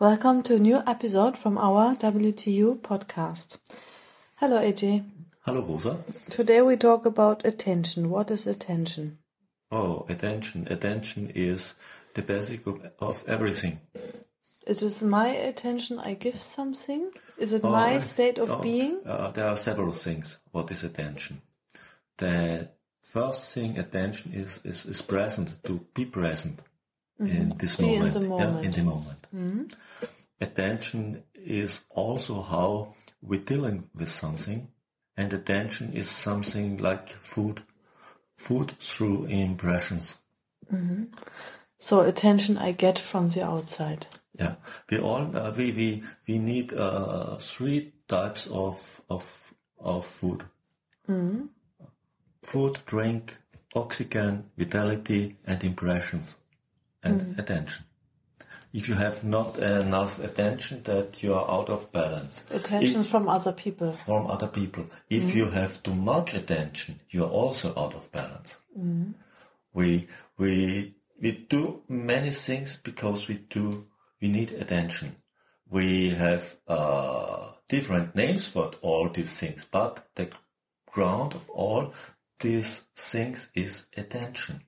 Welcome to a new episode from our WTU podcast. Hello, AJ. Hello, Rosa. Today we talk about attention. What is attention? Oh, attention. Attention is the basic of, of everything. It is my attention I give something? Is it Oh, my I- state of oh, being? Uh, there are several things. What is attention? The first thing attention is, is, is present, to be present in this Mm-hmm. Be in moment. Yeah, in moment. the moment. Attention is also how we're dealing with something. And attention is something like food. Food through impressions. So attention I get from the outside. Yeah, we all uh, we we we need uh, three types of of of food: food, drink, oxygen, vitality, and impressions, and mm. attention. If you have not enough attention, that you are out of balance. Attention from other people. from other people. If mm. you have too much attention, you are also out of balance. Mm. We we we do many things because we do we need attention. We have uh, different names for all these things, but the ground of all these things is attention.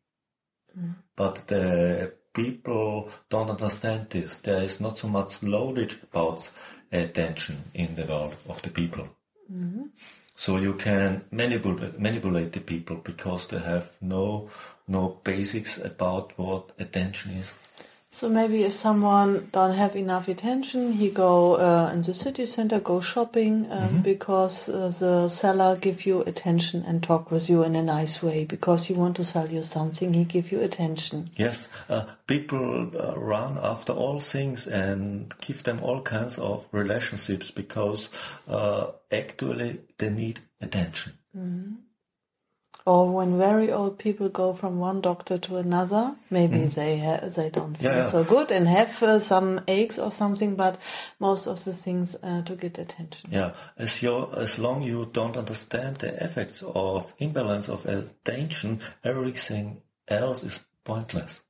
But the people don't understand this. There is not so much knowledge about attention in the world of the people. Mm-hmm. So you can manipulate, manipulate the people because they have no no basics about what attention is. So maybe if someone don't have enough attention, he go uh, in the city center, go shopping um, Mm-hmm. because uh, the seller give you attention and talk with you in a nice way because he want to sell you something. He give you attention. Yes, uh, people uh, run after all things and give them all kinds of relationships because uh, actually they need attention. Or when very old people go from one doctor to another, maybe they ha- they don't feel. Yeah, yeah. so good and have uh, some aches or something, but most of the things uh, to get attention. Yeah, as you as long you don't understand the effects of imbalance of attention, everything else is pointless.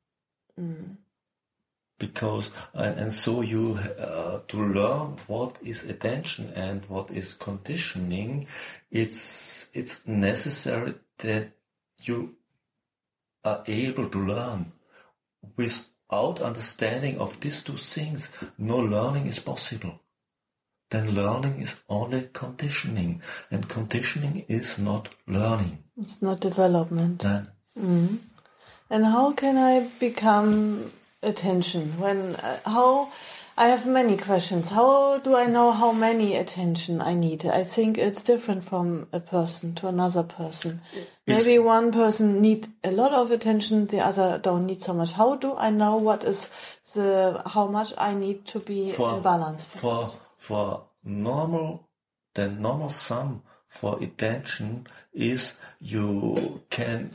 Because uh, and so you uh, to learn what is attention and what is conditioning, it's it's necessary that you are able to learn. Without understanding of these two things, no learning is possible then learning is only conditioning, and conditioning is not learning. It's not development. Then And how can I become attention? When uh, how I have many questions. How do I know how many attention I need? I think it's different from a person to another person. Maybe one person need a lot of attention, the other don't need so much. How do I know what is the how much I need to be in balance? for for normal, the normal sum for attention is you can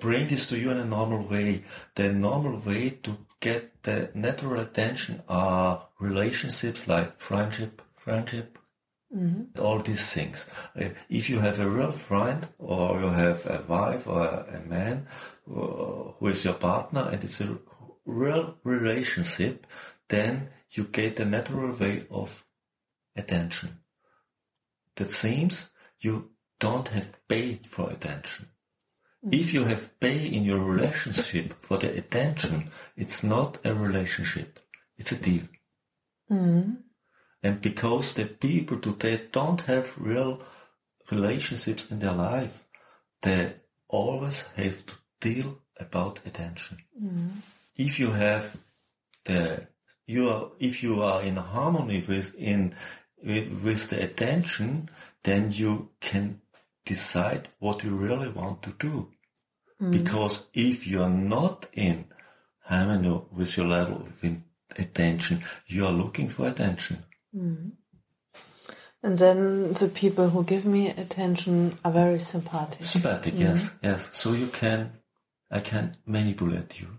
bring this to you in a normal way. The normal way to get the natural attention are relationships like friendship, friendship, all these things. Uh, If you have a real friend or you have a wife or a man uh, who is your partner and it's a real relationship, then you get a natural way of attention. That seems you don't have paid for attention. If you have pay in your relationship for the attention, it's not a relationship. It's a deal. Mm-hmm. And because the people today don't have real relationships in their life, they always have to deal about attention. Mm-hmm. If you have the you are if you are in harmony with in with, with the attention, then you can decide what you really want to do. Mm. Because if you are not in harmony with your level of in- attention, you are looking for attention. Mm. And then the people who give me attention are very sympathetic. Sympathetic, yes, mm. yes. So you can, I can manipulate you.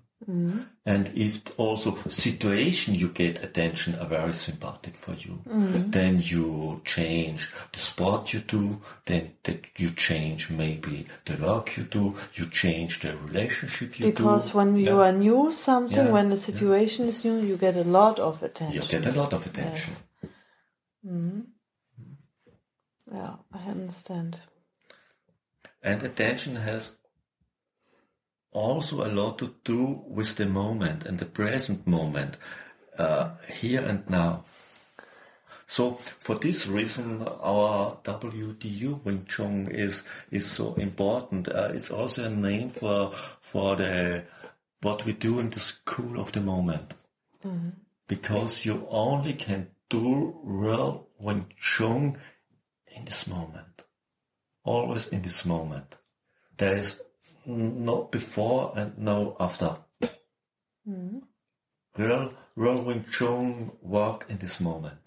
And if also situation you get attention are very sympathetic for you, then you change the sport you do, then that you change maybe the work you do, you change the relationship you do. Because when you Yeah. are new something, Yeah, when the situation is new, you get a lot of attention. you get a lot of attention. Yes. Mhm. Yeah, I understand. And attention has also a lot to do with the moment and the present moment, uh, here and now. So for this reason, our WTU WingTsun is is so important. Uh, it's also a name for for the what we do in the school of the moment, because you only can do real WingTsun in this moment, always in this moment. There is no before and no after. Mm-hmm. Real, real WingTsun work in this moment.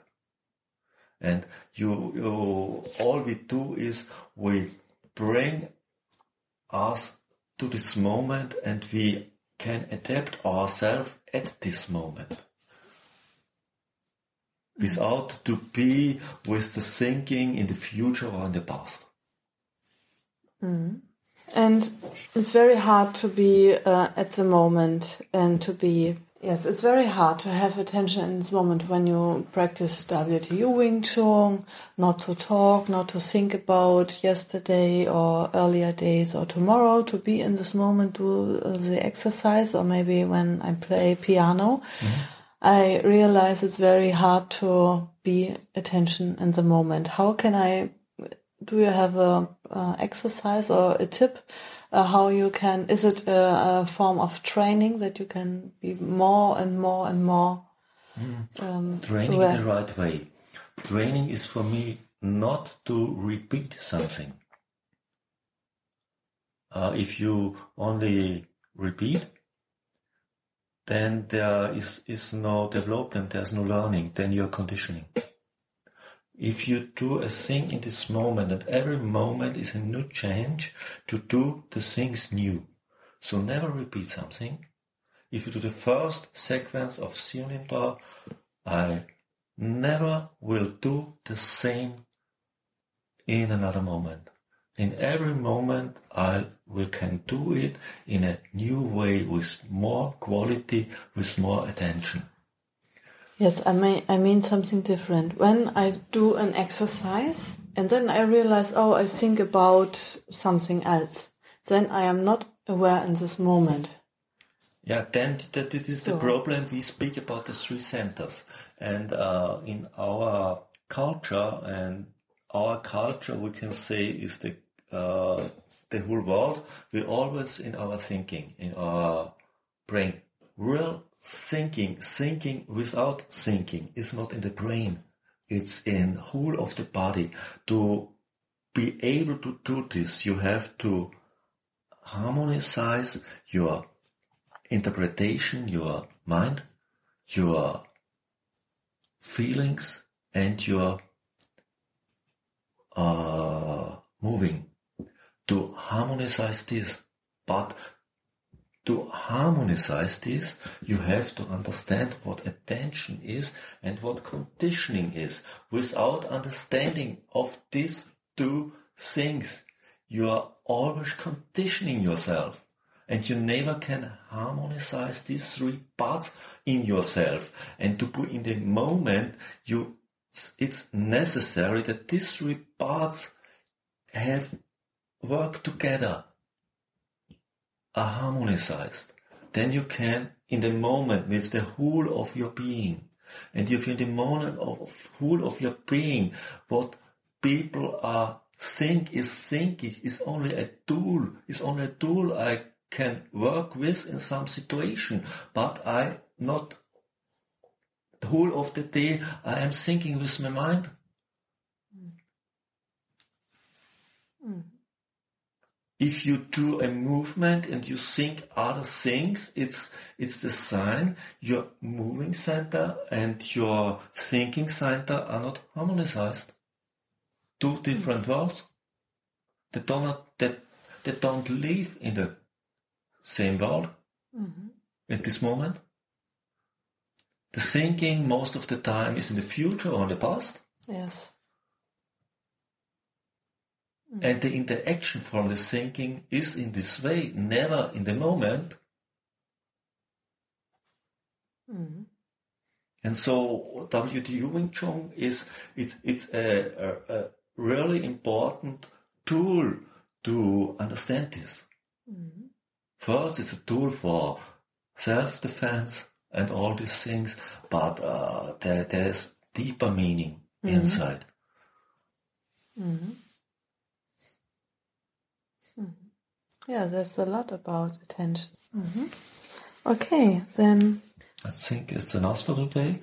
And you, you, all we do is we bring us to this moment and we can adapt ourselves at this moment. Without to be with the thinking in the future or in the past. Mm-hmm. And it's very hard to be uh, at the moment and to be, yes, it's very hard to have attention in this moment when you practice WTU WingTsun, not to talk, not to think about yesterday or earlier days or tomorrow, to be in this moment, do uh, the exercise, or maybe when I play piano. I realize it's very hard to be attention in the moment. How can I do you have a uh, exercise or a tip uh, how you can is it a, a form of training that you can be more and more and more um, Training aware? the right way. Training is for me not to repeat something. Uh, if you only repeat, then there is, is no development, there's no learning, then you're conditioning. If you do a thing in this moment, and every moment is a new change to do the things new. So never repeat something. If you do the first sequence of Sionim I never will do the same in another moment. In every moment, I we can do it in a new way with more quality, with more attention. Yes i mean i mean something different when i do an exercise and then i realize oh i think about something else then i am not aware in this moment Yeah, then that this is the problem. We speak about the three centers, and uh, in our culture and our culture, we can say is the uh, the whole world. We always in our thinking, in our brain, real thinking, thinking without thinking is not in the brain. It's in whole of the body. To be able to do this, you have to harmonize your interpretation, your mind, your feelings, and your uh, moving to harmonize this. But to harmonize this, you have to understand what attention is and what conditioning is. Without understanding of these two things, you are always conditioning yourself. And you never can harmonize these three parts in yourself. And to put in the moment, you, it's necessary that these three parts have work together are harmonized, then you can, in the moment, with the whole of your being, and if in the moment of whole of your being, what people are think is thinking is only a tool, is only a tool I can work with in some situation, but I not the whole of the day I am thinking with my mind. Mm. Mm. If you do a movement and you think other things, it's it's the sign your moving center and your thinking center are not harmonized. two different worlds. They don't they, they don't live in the same world mm-hmm. at this moment. The thinking most of the time is in the future or in the past, Yes. Mm-hmm. and the interaction from the thinking is in this way, never in the moment. Mm-hmm. And so WTU WingTsun is it's it's a, a, a really important tool to understand this. Mm-hmm. First, it's a tool for self-defense and all these things, but uh, there, there's deeper meaning inside. Yeah, there's a lot about attention. hmm Okay, then, I think it's enough for today.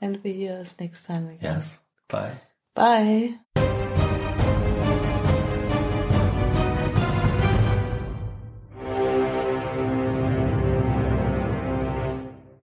and we hear us next time again. Yes. Bye. Bye.